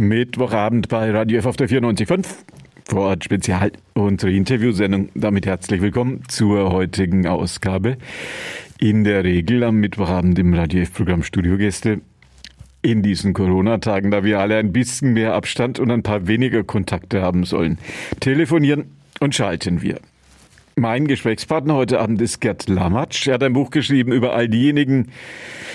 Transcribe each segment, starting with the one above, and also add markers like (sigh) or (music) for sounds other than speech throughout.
Mittwochabend bei Radio F auf der 94.5. Vor Ort Spezial, unsere Interviewsendung. Damit herzlich willkommen zur heutigen Ausgabe. In der Regel am Mittwochabend im Radio F-Programm Studiogäste. In diesen Corona-Tagen, da wir alle ein bisschen mehr Abstand und ein paar weniger Kontakte haben sollen, telefonieren und schalten wir. Mein Gesprächspartner heute Abend ist Gerd Lamatsch. Er hat ein Buch geschrieben über all diejenigen,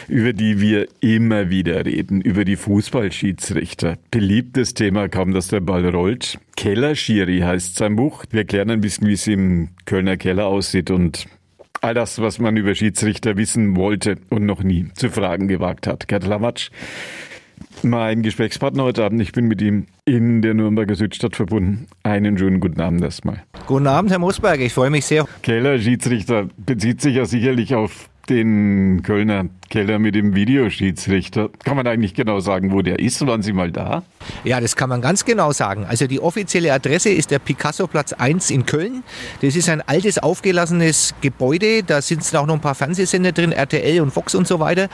über die wir immer wieder reden, über die Fußballschiedsrichter. Beliebtes Thema, kaum dass der Ball rollt. Kellerschiri heißt sein Buch. Wir klären ein bisschen, wie es im Kölner Keller aussieht und all das, was man über Schiedsrichter wissen wollte und noch nie zu fragen gewagt hat. Gerd Lamatsch mein Gesprächspartner heute Abend. Ich bin mit ihm in der Nürnberger Südstadt verbunden. Einen schönen guten Abend erstmal. Guten Abend, Herr Mosberg. Ich freue mich sehr. Keller Schiedsrichter bezieht sich ja sicherlich auf den Kölner Keller mit dem Videoschiedsrichter. Kann man eigentlich genau sagen, wo der ist? Waren Sie mal da? Ja, das kann man ganz genau sagen. Also die offizielle Adresse ist der Picasso-Platz 1 in Köln. Das ist ein altes, aufgelassenes Gebäude. Da sind auch noch ein paar Fernsehsender drin, RTL und Fox und so weiter.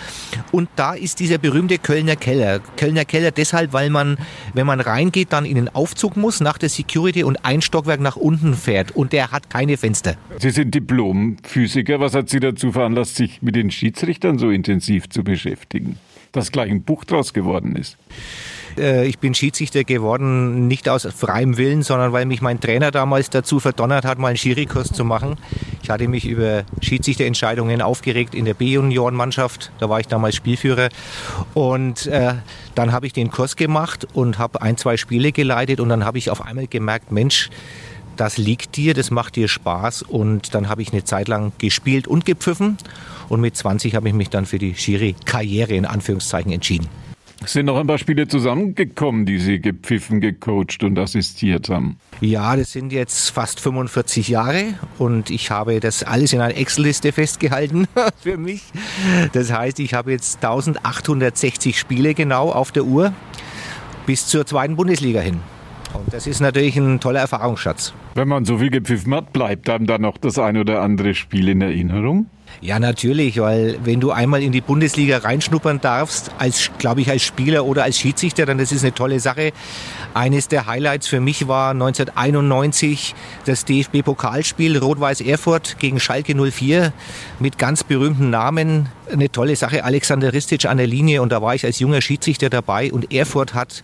Und da ist dieser berühmte Kölner Keller. Kölner Keller deshalb, weil man, wenn man reingeht, dann in den Aufzug muss nach der Security und ein Stockwerk nach unten fährt. Und der hat keine Fenster. Sie sind Diplomphysiker. Was hat Sie dazu veranlasst, sich mit den Schiedsrichtern so intensiv zu beschäftigen? Dass gleich ein Buch draus geworden ist. Äh, ich bin Schiedsrichter geworden, nicht aus freiem Willen, sondern weil mich mein Trainer damals dazu verdonnert hat, mal einen Schirikurs zu machen. Ich hatte mich über Schiedsrichterentscheidungen aufgeregt in der B-Junioren-Mannschaft. Da war ich damals Spielführer. Und äh, dann habe ich den Kurs gemacht und habe ein, zwei Spiele geleitet. Und dann habe ich auf einmal gemerkt, Mensch, das liegt dir, das macht dir Spaß. Und dann habe ich eine Zeit lang gespielt und gepfiffen. Und mit 20 habe ich mich dann für die Schiri-Karriere in Anführungszeichen entschieden. Es sind noch ein paar Spiele zusammengekommen, die Sie gepfiffen, gecoacht und assistiert haben. Ja, das sind jetzt fast 45 Jahre und ich habe das alles in einer Excel-Liste festgehalten (laughs) für mich. Das heißt, ich habe jetzt 1860 Spiele genau auf der Uhr bis zur zweiten Bundesliga hin. Und das ist natürlich ein toller Erfahrungsschatz. Wenn man so viel gepfiffen hat, bleibt einem dann noch das ein oder andere Spiel in Erinnerung? Ja, natürlich, weil wenn du einmal in die Bundesliga reinschnuppern darfst, als, glaube ich, als Spieler oder als Schiedsrichter, dann das ist eine tolle Sache. Eines der Highlights für mich war 1991 das DFB-Pokalspiel Rot-Weiß Erfurt gegen Schalke 04 mit ganz berühmten Namen. Eine tolle Sache, Alexander Ristic an der Linie und da war ich als junger Schiedsrichter dabei und Erfurt hat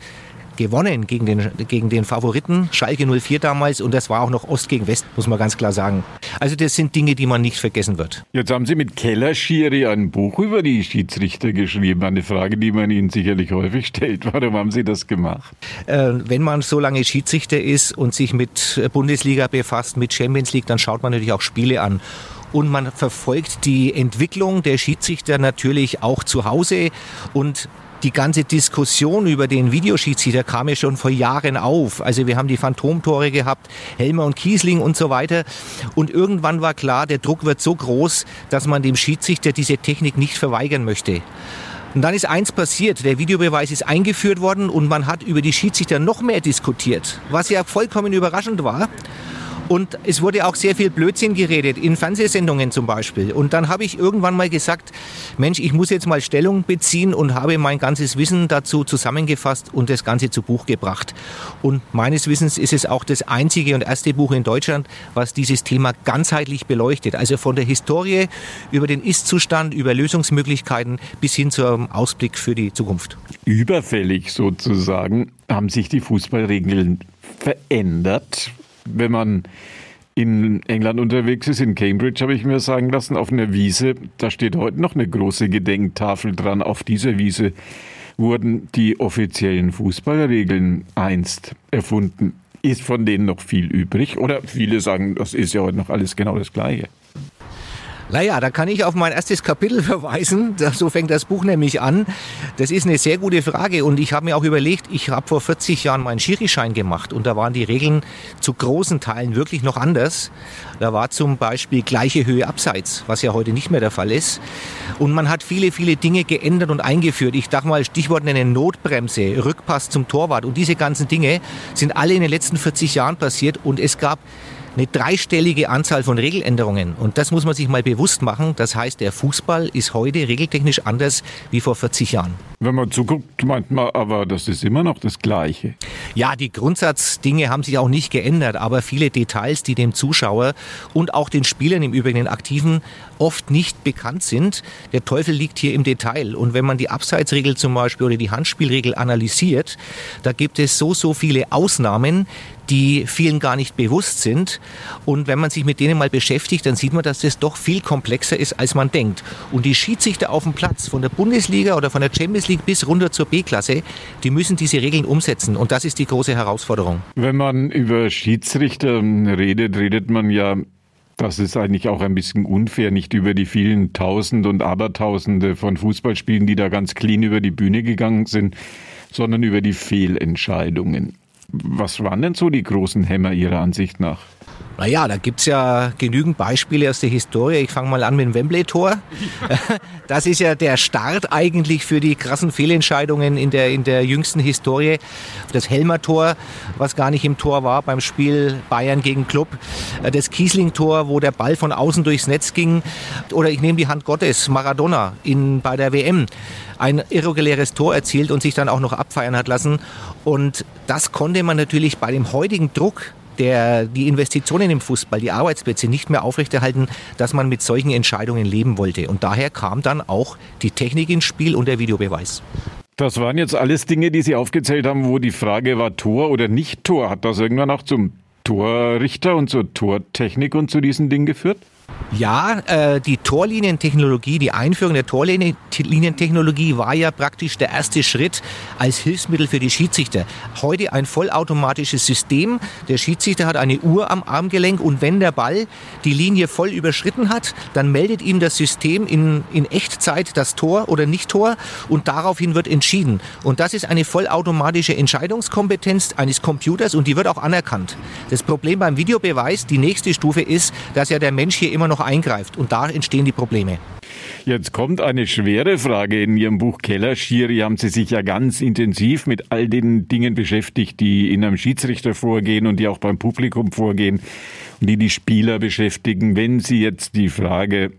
gewonnen gegen den, gegen den Favoriten, Schalke 04 damals. Und das war auch noch Ost gegen West, muss man ganz klar sagen. Also das sind Dinge, die man nicht vergessen wird. Jetzt haben Sie mit Keller Schiri ein Buch über die Schiedsrichter geschrieben. Eine Frage, die man Ihnen sicherlich häufig stellt. Warum haben Sie das gemacht? Äh, wenn man so lange Schiedsrichter ist und sich mit Bundesliga befasst, mit Champions League, dann schaut man natürlich auch Spiele an und man verfolgt die Entwicklung der Schiedsrichter natürlich auch zu Hause und die ganze Diskussion über den Videoschiedsrichter kam ja schon vor Jahren auf. Also wir haben die Phantomtore gehabt, Helmer und Kiesling und so weiter. Und irgendwann war klar, der Druck wird so groß, dass man dem Schiedsrichter diese Technik nicht verweigern möchte. Und dann ist eins passiert, der Videobeweis ist eingeführt worden und man hat über die Schiedsrichter noch mehr diskutiert, was ja vollkommen überraschend war. Und es wurde auch sehr viel Blödsinn geredet, in Fernsehsendungen zum Beispiel. Und dann habe ich irgendwann mal gesagt, Mensch, ich muss jetzt mal Stellung beziehen und habe mein ganzes Wissen dazu zusammengefasst und das Ganze zu Buch gebracht. Und meines Wissens ist es auch das einzige und erste Buch in Deutschland, was dieses Thema ganzheitlich beleuchtet. Also von der Historie über den Ist-Zustand, über Lösungsmöglichkeiten bis hin zum Ausblick für die Zukunft. Überfällig sozusagen haben sich die Fußballregeln verändert wenn man in England unterwegs ist, in Cambridge habe ich mir sagen lassen, auf einer Wiese, da steht heute noch eine große Gedenktafel dran. Auf dieser Wiese wurden die offiziellen Fußballregeln einst erfunden. Ist von denen noch viel übrig? Oder viele sagen, das ist ja heute noch alles genau das Gleiche. Naja, da kann ich auf mein erstes Kapitel (laughs) verweisen. So fängt das Buch nämlich an. Das ist eine sehr gute Frage und ich habe mir auch überlegt, ich habe vor 40 Jahren meinen Schirischein gemacht und da waren die Regeln zu großen Teilen wirklich noch anders. Da war zum Beispiel gleiche Höhe abseits, was ja heute nicht mehr der Fall ist. Und man hat viele, viele Dinge geändert und eingeführt. Ich dachte mal, Stichwort eine Notbremse, Rückpass zum Torwart und diese ganzen Dinge sind alle in den letzten 40 Jahren passiert und es gab eine dreistellige Anzahl von Regeländerungen. Und das muss man sich mal bewusst machen. Das heißt, der Fußball ist heute regeltechnisch anders wie vor 40 Jahren. Wenn man zuguckt, meint man aber, das ist immer noch das Gleiche. Ja, die Grundsatzdinge haben sich auch nicht geändert, aber viele Details, die dem Zuschauer und auch den Spielern im Übrigen, den Aktiven, oft nicht bekannt sind. Der Teufel liegt hier im Detail. Und wenn man die Abseitsregel zum Beispiel oder die Handspielregel analysiert, da gibt es so, so viele Ausnahmen, die vielen gar nicht bewusst sind. Und wenn man sich mit denen mal beschäftigt, dann sieht man, dass das doch viel komplexer ist, als man denkt. Und die Schiedsrichter auf dem Platz, von der Bundesliga oder von der Champions League bis runter zur B-Klasse, die müssen diese Regeln umsetzen. Und das ist die große Herausforderung. Wenn man über Schiedsrichter redet, redet man ja das ist eigentlich auch ein bisschen unfair, nicht über die vielen Tausend und Abertausende von Fußballspielen, die da ganz clean über die Bühne gegangen sind, sondern über die Fehlentscheidungen. Was waren denn so die großen Hämmer Ihrer Ansicht nach? Naja, da gibt's ja genügend Beispiele aus der Historie. Ich fange mal an mit dem Wembley-Tor. (laughs) Das ist ja der Start eigentlich für die krassen Fehlentscheidungen in der, in der jüngsten Historie. Das Helmer-Tor, was gar nicht im Tor war beim Spiel Bayern gegen Club. Das Kiesling-Tor, wo der Ball von außen durchs Netz ging. Oder ich nehme die Hand Gottes, Maradona in, bei der WM ein irreguläres Tor erzielt und sich dann auch noch abfeiern hat lassen. Und das konnte man natürlich bei dem heutigen Druck der, die Investitionen im Fußball, die Arbeitsplätze nicht mehr aufrechterhalten, dass man mit solchen Entscheidungen leben wollte. Und daher kam dann auch die Technik ins Spiel und der Videobeweis. Das waren jetzt alles Dinge, die Sie aufgezählt haben, wo die Frage war Tor oder nicht Tor. Hat das irgendwann auch zum Torrichter und zur Tortechnik und zu diesen Dingen geführt? Ja, äh, die Torlinientechnologie, die Einführung der Torlinientechnologie war ja praktisch der erste Schritt als Hilfsmittel für die Schiedsrichter. Heute ein vollautomatisches System. Der Schiedsrichter hat eine Uhr am Armgelenk und wenn der Ball die Linie voll überschritten hat, dann meldet ihm das System in, in Echtzeit das Tor oder nicht Tor und daraufhin wird entschieden. Und das ist eine vollautomatische Entscheidungskompetenz eines Computers und die wird auch anerkannt. Das Problem beim Videobeweis, die nächste Stufe ist, dass ja der Mensch hier immer noch eingreift. Und da entstehen die Probleme. Jetzt kommt eine schwere Frage. In Ihrem Buch Kellerschiri haben Sie sich ja ganz intensiv mit all den Dingen beschäftigt, die in einem Schiedsrichter vorgehen und die auch beim Publikum vorgehen und die die Spieler beschäftigen. Wenn Sie jetzt die Frage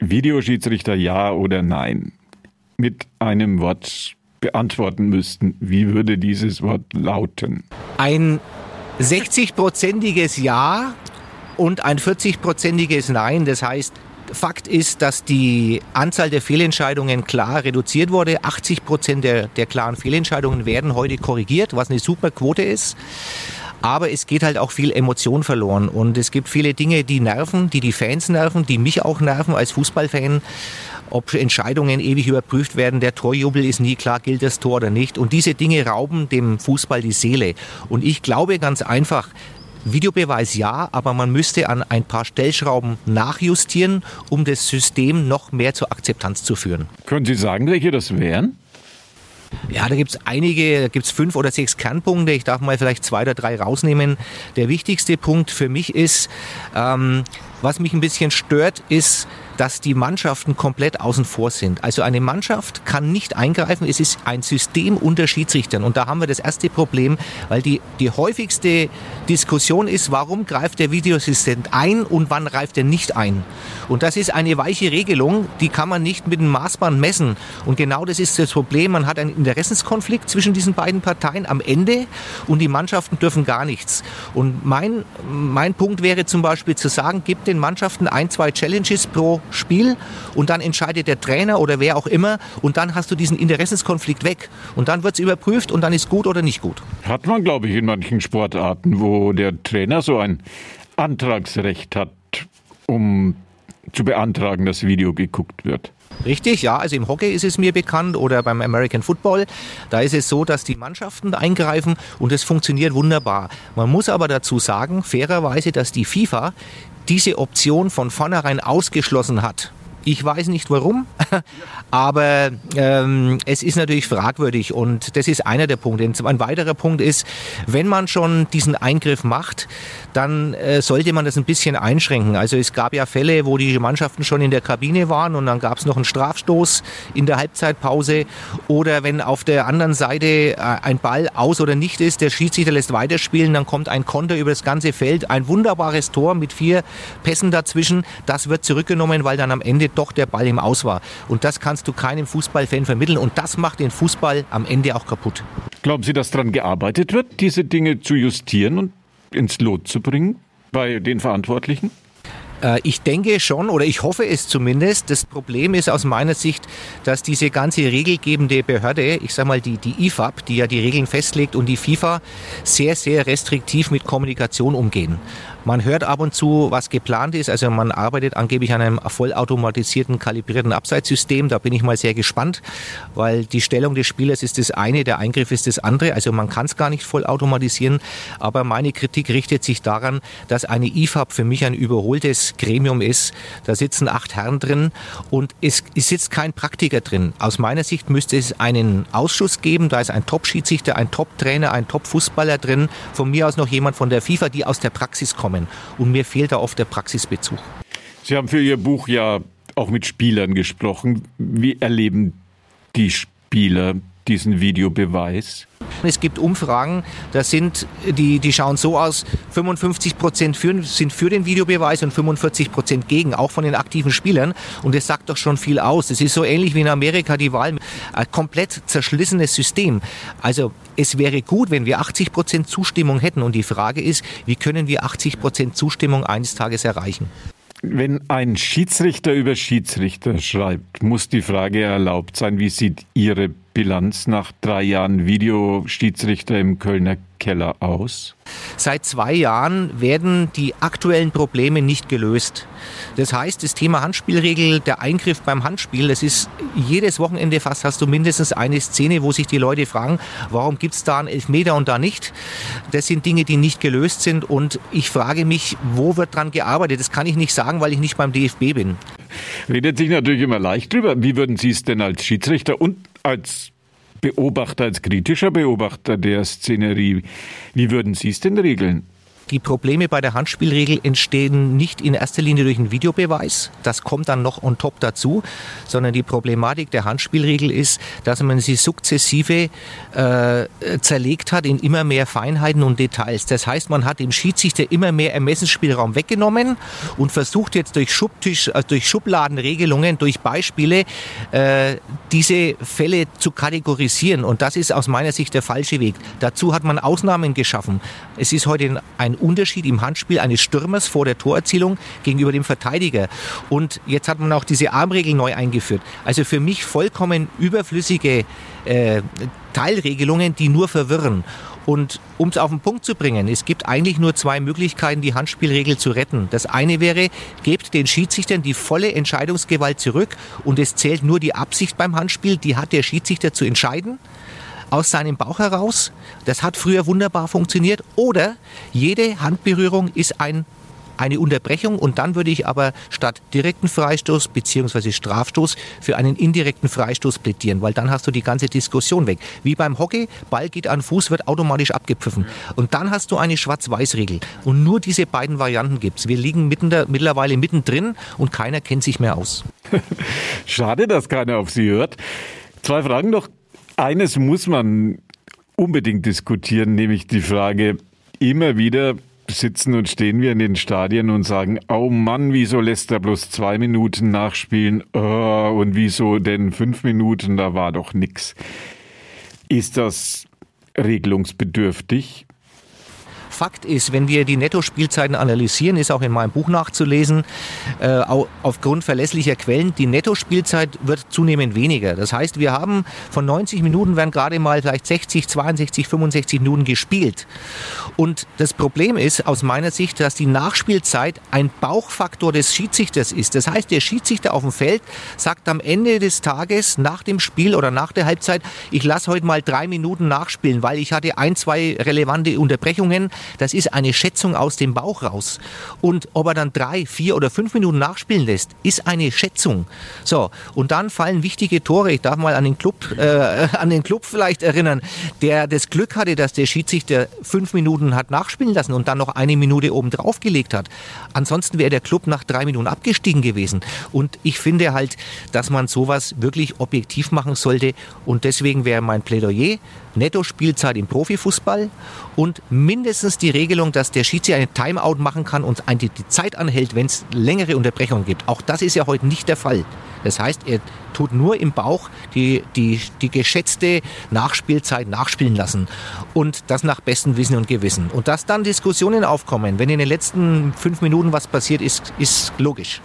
Videoschiedsrichter ja oder nein mit einem Wort beantworten müssten, wie würde dieses Wort lauten? Ein 60-prozentiges Ja und ein 40-prozentiges Nein. Das heißt, Fakt ist, dass die Anzahl der Fehlentscheidungen klar reduziert wurde. 80 Prozent der, der klaren Fehlentscheidungen werden heute korrigiert, was eine super Quote ist. Aber es geht halt auch viel Emotion verloren und es gibt viele Dinge, die nerven, die die Fans nerven, die mich auch nerven als Fußballfan. Ob Entscheidungen ewig überprüft werden, der Torjubel ist nie klar, gilt das Tor oder nicht. Und diese Dinge rauben dem Fußball die Seele. Und ich glaube ganz einfach, Videobeweis ja, aber man müsste an ein paar Stellschrauben nachjustieren, um das System noch mehr zur Akzeptanz zu führen. Können Sie sagen, welche das wären? Ja, da gibt es einige, da gibt es fünf oder sechs Kernpunkte. Ich darf mal vielleicht zwei oder drei rausnehmen. Der wichtigste Punkt für mich ist, ähm, was mich ein bisschen stört, ist, dass die Mannschaften komplett außen vor sind. Also eine Mannschaft kann nicht eingreifen. Es ist ein System unter Schiedsrichtern. Und da haben wir das erste Problem, weil die, die häufigste Diskussion ist, warum greift der Videoassistent ein und wann greift er nicht ein. Und das ist eine weiche Regelung, die kann man nicht mit dem Maßband messen. Und genau das ist das Problem. Man hat einen Interessenskonflikt zwischen diesen beiden Parteien am Ende und die Mannschaften dürfen gar nichts. Und mein, mein Punkt wäre zum Beispiel zu sagen, gibt den Mannschaften ein, zwei Challenges pro Spiel und dann entscheidet der Trainer oder wer auch immer und dann hast du diesen Interessenskonflikt weg und dann wird es überprüft und dann ist gut oder nicht gut. Hat man, glaube ich, in manchen Sportarten, wo der Trainer so ein Antragsrecht hat, um zu beantragen, dass Video geguckt wird. Richtig, ja. Also im Hockey ist es mir bekannt oder beim American Football. Da ist es so, dass die Mannschaften eingreifen und es funktioniert wunderbar. Man muss aber dazu sagen, fairerweise, dass die FIFA diese Option von vornherein ausgeschlossen hat. Ich weiß nicht warum, (laughs) aber ähm, es ist natürlich fragwürdig und das ist einer der Punkte. Ein weiterer Punkt ist, wenn man schon diesen Eingriff macht, dann äh, sollte man das ein bisschen einschränken. Also es gab ja Fälle, wo die Mannschaften schon in der Kabine waren und dann gab es noch einen Strafstoß in der Halbzeitpause oder wenn auf der anderen Seite äh, ein Ball aus oder nicht ist, der Schiedsrichter lässt weiterspielen, dann kommt ein Konter über das ganze Feld, ein wunderbares Tor mit vier Pässen dazwischen, das wird zurückgenommen, weil dann am Ende doch der Ball im Aus war. Und das kannst du keinem Fußballfan vermitteln und das macht den Fußball am Ende auch kaputt. Glauben Sie, dass daran gearbeitet wird, diese Dinge zu justieren und ins Lot zu bringen bei den Verantwortlichen? Äh, ich denke schon oder ich hoffe es zumindest. Das Problem ist aus meiner Sicht, dass diese ganze regelgebende Behörde, ich sage mal die, die IFAB, die ja die Regeln festlegt und die FIFA sehr, sehr restriktiv mit Kommunikation umgehen. Man hört ab und zu, was geplant ist. Also man arbeitet angeblich an einem vollautomatisierten, kalibrierten Abseitssystem. Da bin ich mal sehr gespannt, weil die Stellung des Spielers ist das eine, der Eingriff ist das andere. Also man kann es gar nicht vollautomatisieren. Aber meine Kritik richtet sich daran, dass eine IFAB für mich ein überholtes Gremium ist. Da sitzen acht Herren drin und es, es sitzt kein Praktiker drin. Aus meiner Sicht müsste es einen Ausschuss geben. Da ist ein Top-Schiedsrichter, ein Top-Trainer, ein Top-Fußballer drin. Von mir aus noch jemand von der FIFA, die aus der Praxis kommen kommen. Und mir fehlt da oft der Praxisbezug. Sie haben für Ihr Buch ja auch mit Spielern gesprochen. Wie erleben die Spieler diesen Videobeweis? Es gibt Umfragen, da sind die, die schauen so aus, 55 Prozent sind für den Videobeweis und 45 Prozent gegen, auch von den aktiven Spielern. Und das sagt doch schon viel aus. Es ist so ähnlich wie in Amerika die Wahl, ein komplett zerschlissenes System. Also es wäre gut, wenn wir 80 Prozent Zustimmung hätten. Und die Frage ist, wie können wir 80 Prozent Zustimmung eines Tages erreichen? Wenn ein Schiedsrichter über Schiedsrichter schreibt, muss die Frage erlaubt sein, wie sieht Ihre Bilanz nach drei Jahren Videoschiedsrichter im Kölner Keller aus? Seit zwei Jahren werden die aktuellen Probleme nicht gelöst. Das heißt, das Thema Handspielregel, der Eingriff beim Handspiel, das ist jedes Wochenende fast hast du mindestens eine Szene, wo sich die Leute fragen, warum gibt es da einen Elfmeter und da nicht? Das sind Dinge, die nicht gelöst sind und ich frage mich, wo wird dran gearbeitet? Das kann ich nicht sagen, weil ich nicht beim DFB bin. Redet sich natürlich immer leicht drüber. Wie würden Sie es denn als Schiedsrichter und als Beobachter, als kritischer Beobachter der Szenerie, wie würden Sie es denn regeln? Die Probleme bei der Handspielregel entstehen nicht in erster Linie durch einen Videobeweis. Das kommt dann noch on top dazu, sondern die Problematik der Handspielregel ist, dass man sie sukzessive äh, zerlegt hat in immer mehr Feinheiten und Details. Das heißt, man hat dem Schiedsrichter immer mehr Ermessensspielraum weggenommen und versucht jetzt durch Schubtisch, äh, durch Schubladenregelungen, durch Beispiele äh, diese Fälle zu kategorisieren. Und das ist aus meiner Sicht der falsche Weg. Dazu hat man Ausnahmen geschaffen. Es ist heute ein Unterschied im Handspiel eines Stürmers vor der Torerzielung gegenüber dem Verteidiger. Und jetzt hat man auch diese Armregel neu eingeführt. Also für mich vollkommen überflüssige äh, Teilregelungen, die nur verwirren. Und um es auf den Punkt zu bringen, es gibt eigentlich nur zwei Möglichkeiten, die Handspielregel zu retten. Das eine wäre, gebt den Schiedsrichtern die volle Entscheidungsgewalt zurück und es zählt nur die Absicht beim Handspiel, die hat der Schiedsrichter zu entscheiden aus seinem Bauch heraus. Das hat früher wunderbar funktioniert. Oder jede Handberührung ist ein eine Unterbrechung und dann würde ich aber statt direkten Freistoß bzw. Strafstoß für einen indirekten Freistoß plädieren, weil dann hast du die ganze Diskussion weg. Wie beim Hockey, Ball geht an Fuß, wird automatisch abgepfiffen. Und dann hast du eine Schwarz-Weiß-Regel. Und nur diese beiden Varianten gibt es. Wir liegen mitten da, mittlerweile mittendrin und keiner kennt sich mehr aus. (laughs) Schade, dass keiner auf Sie hört. Zwei Fragen noch eines muss man unbedingt diskutieren, nämlich die Frage, immer wieder sitzen und stehen wir in den Stadien und sagen, oh Mann, wieso lässt er bloß zwei Minuten nachspielen? Oh, und wieso denn fünf Minuten? Da war doch nix. Ist das regelungsbedürftig? Fakt ist, wenn wir die Nettospielzeiten analysieren, ist auch in meinem Buch nachzulesen, äh, aufgrund verlässlicher Quellen, die Nettospielzeit wird zunehmend weniger. Das heißt, wir haben von 90 Minuten werden gerade mal vielleicht 60, 62, 65 Minuten gespielt. Und das Problem ist aus meiner Sicht, dass die Nachspielzeit ein Bauchfaktor des Schiedsrichters ist. Das heißt, der Schiedsrichter auf dem Feld sagt am Ende des Tages nach dem Spiel oder nach der Halbzeit, ich lasse heute mal drei Minuten nachspielen, weil ich hatte ein, zwei relevante Unterbrechungen. Das ist eine Schätzung aus dem Bauch raus. Und ob er dann drei, vier oder fünf Minuten nachspielen lässt, ist eine Schätzung. So, und dann fallen wichtige Tore. Ich darf mal an den Club, äh, (laughs) an den Club vielleicht erinnern, der das Glück hatte, dass der Schiedsrichter fünf Minuten hat nachspielen lassen und dann noch eine Minute oben drauf gelegt hat. Ansonsten wäre der Club nach drei Minuten abgestiegen gewesen. Und ich finde halt, dass man sowas wirklich objektiv machen sollte. Und deswegen wäre mein Plädoyer Netto-Spielzeit im Profifußball und mindestens ist die Regelung, dass der Schiedsrichter eine Timeout machen kann und die Zeit anhält, wenn es längere Unterbrechungen gibt. Auch das ist ja heute nicht der Fall. Das heißt, er tut nur im Bauch die, die, die geschätzte Nachspielzeit nachspielen lassen. Und das nach bestem Wissen und Gewissen. Und dass dann Diskussionen aufkommen, wenn in den letzten fünf Minuten was passiert, ist, ist logisch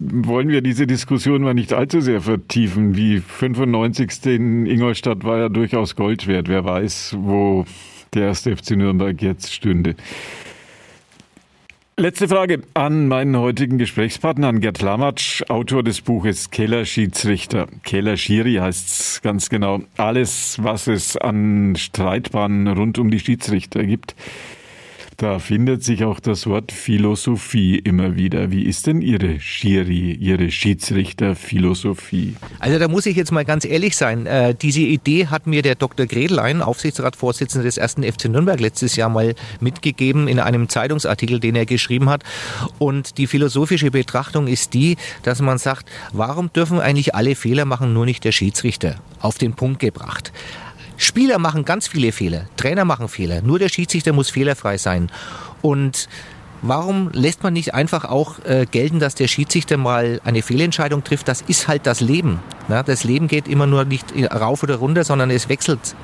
wollen wir diese Diskussion mal nicht allzu sehr vertiefen. Wie 95. in Ingolstadt war ja durchaus Gold wert. Wer weiß, wo der erste FC Nürnberg jetzt stünde. Letzte Frage an meinen heutigen Gesprächspartner, an Gerd Lamatsch, Autor des Buches Keller Schiedsrichter. Keller Schiri heißt es ganz genau. Alles, was es an Streitbahnen rund um die Schiedsrichter gibt. Da findet sich auch das Wort Philosophie immer wieder. Wie ist denn Ihre Schiri, Ihre Schiedsrichterphilosophie? Also da muss ich jetzt mal ganz ehrlich sein. Äh, diese Idee hat mir der Dr. Gredlein, Aufsichtsratsvorsitzender des ersten FC Nürnberg, letztes Jahr mal mitgegeben in einem Zeitungsartikel, den er geschrieben hat. Und die philosophische Betrachtung ist die, dass man sagt, warum dürfen eigentlich alle Fehler machen, nur nicht der Schiedsrichter? Auf den Punkt gebracht. Spieler machen ganz viele Fehler, Trainer machen Fehler, nur der Schiedsrichter muss fehlerfrei sein. Und warum lässt man nicht einfach auch äh, gelten, dass der Schiedsrichter mal eine Fehlentscheidung trifft? Das ist halt das Leben. Ja, das Leben geht immer nur nicht rauf oder runter, sondern es wechselt.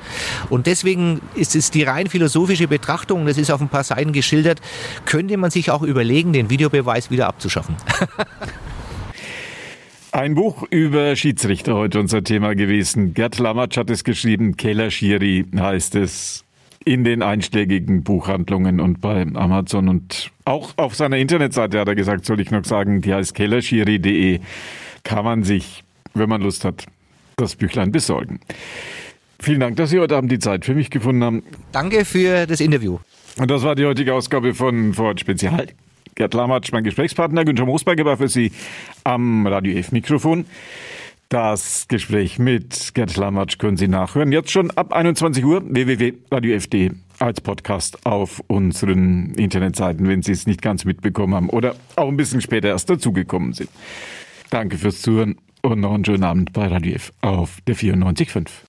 Und deswegen ist es die rein philosophische Betrachtung, das ist auf ein paar Seiten geschildert, könnte man sich auch überlegen, den Videobeweis wieder abzuschaffen. (laughs) Ein Buch über Schiedsrichter heute unser Thema gewesen. Gerd Lamatsch hat es geschrieben, Keller Schiri heißt es in den einschlägigen Buchhandlungen und bei Amazon und auch auf seiner Internetseite hat er gesagt, soll ich noch sagen, die heißt kellerschiri.de, kann man sich, wenn man Lust hat, das Büchlein besorgen. Vielen Dank, dass Sie heute Abend die Zeit für mich gefunden haben. Danke für das Interview. Und das war die heutige Ausgabe von Vorort Spezial. Gerd Lamatsch, mein Gesprächspartner. Günther Moosberger war für Sie am Radio F-Mikrofon. Das Gespräch mit Gerd Lamatsch können Sie nachhören. Jetzt schon ab 21 Uhr www.radiof.de als Podcast auf unseren Internetseiten, wenn Sie es nicht ganz mitbekommen haben oder auch ein bisschen später erst dazugekommen sind. Danke fürs Zuhören und noch einen schönen Abend bei Radio F auf der 94.5.